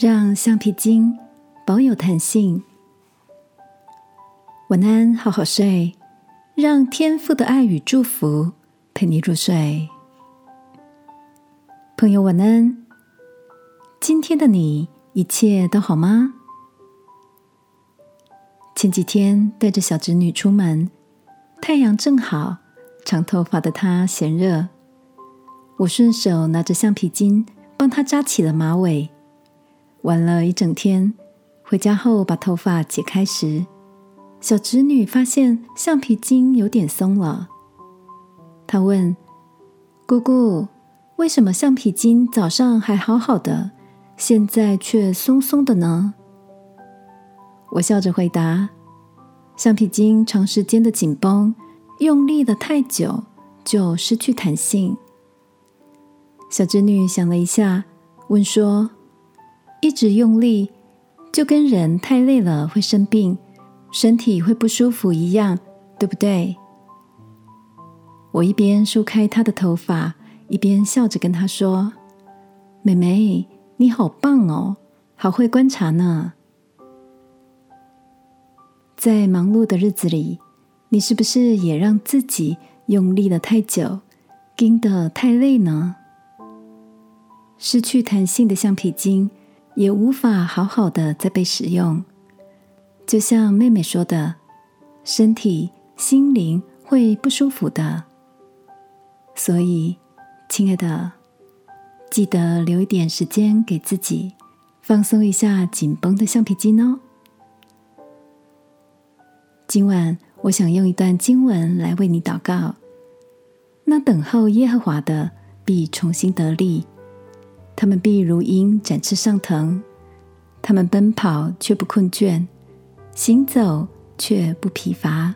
让橡皮筋保有弹性。晚安，好好睡，让天父的爱与祝福陪你入睡。朋友，晚安。今天的你一切都好吗？前几天带着小侄女出门，太阳正好，长头发的她嫌热，我顺手拿着橡皮筋帮她扎起了马尾。玩了一整天，回家后把头发解开时，小侄女发现橡皮筋有点松了。她问：“姑姑，为什么橡皮筋早上还好好的，现在却松松的呢？”我笑着回答：“橡皮筋长时间的紧绷，用力的太久，就失去弹性。”小侄女想了一下，问说。一直用力，就跟人太累了会生病，身体会不舒服一样，对不对？我一边梳开她的头发，一边笑着跟她说：“妹妹，你好棒哦，好会观察呢。”在忙碌的日子里，你是不是也让自己用力的太久，盯得太累呢？失去弹性的橡皮筋。也无法好好的再被使用，就像妹妹说的，身体、心灵会不舒服的。所以，亲爱的，记得留一点时间给自己，放松一下紧绷的橡皮筋哦。今晚，我想用一段经文来为你祷告。那等候耶和华的，必重新得力。他们必如鹰展翅上腾，他们奔跑却不困倦，行走却不疲乏。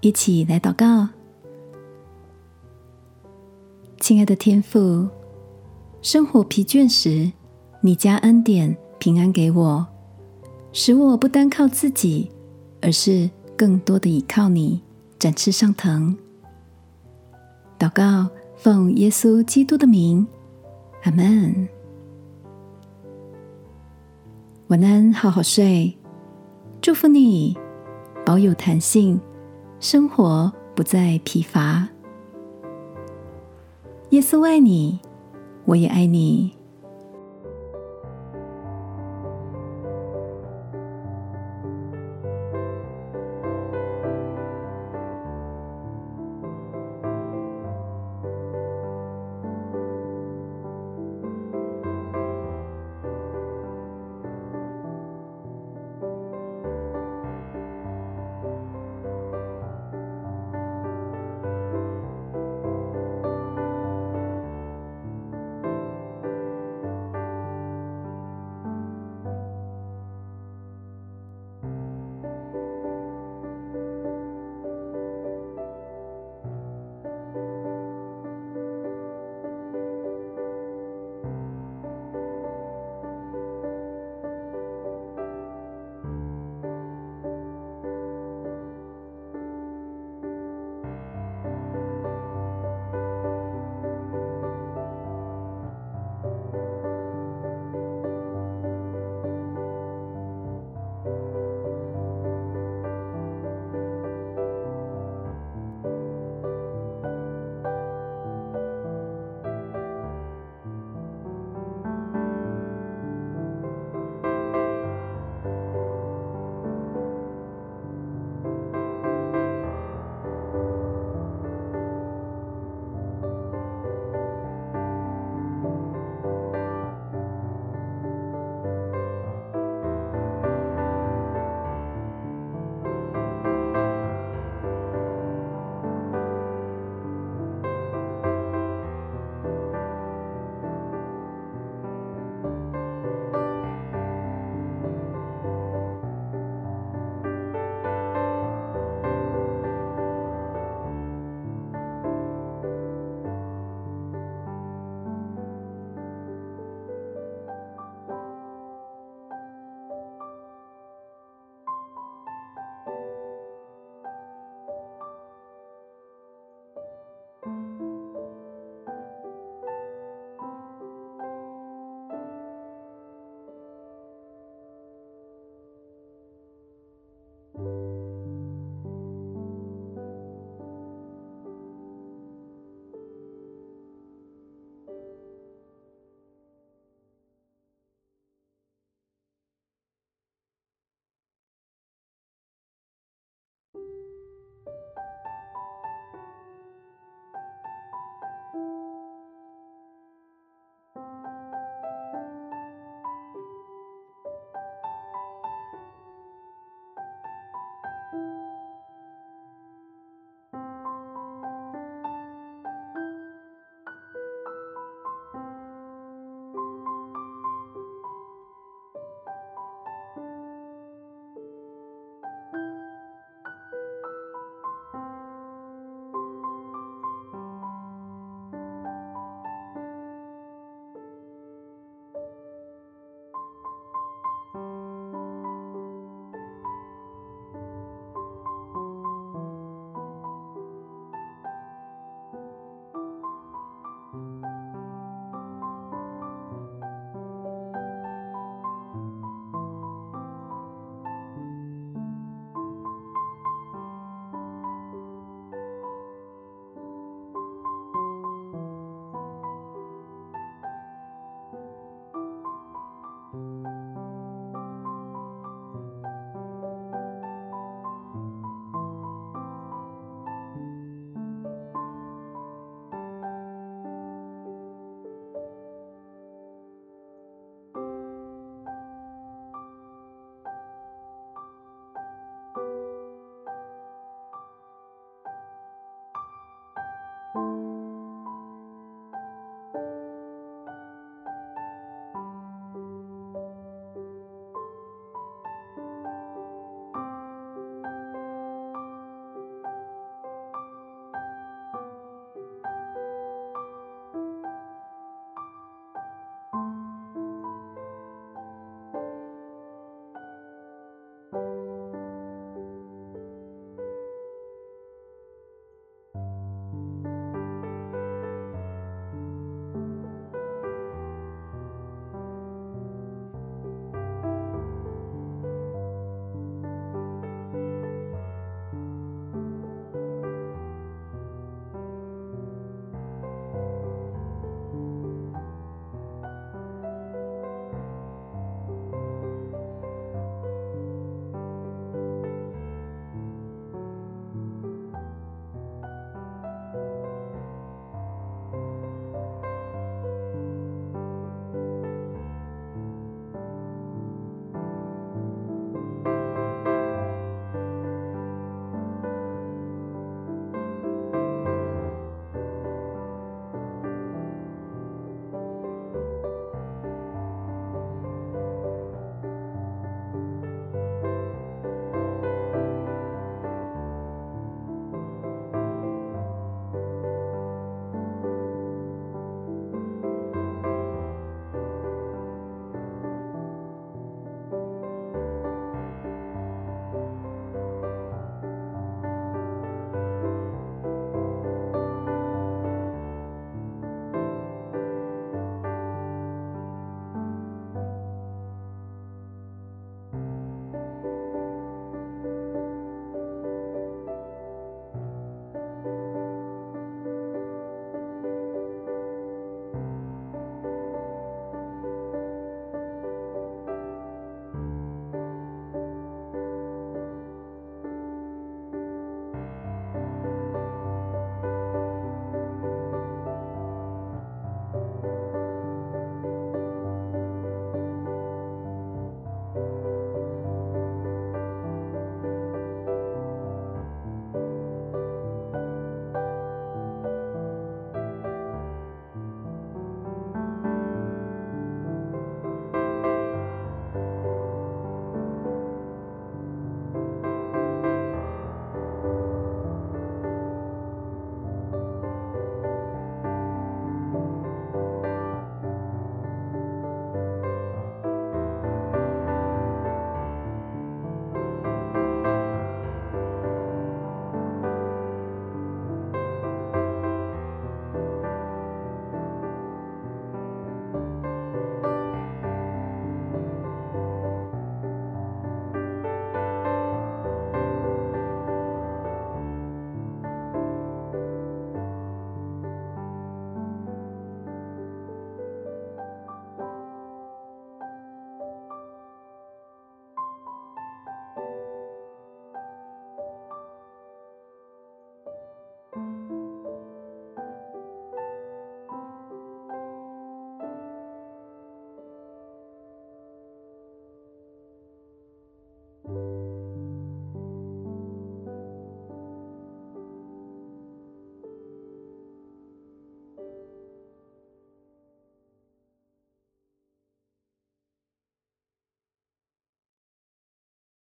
一起来祷告，亲爱的天父，生活疲倦时，你加恩典平安给我，使我不单靠自己，而是更多的倚靠你，展翅上腾。祷告。奉耶稣基督的名，阿门。晚安，好好睡。祝福你，保有弹性，生活不再疲乏。耶稣爱你，我也爱你。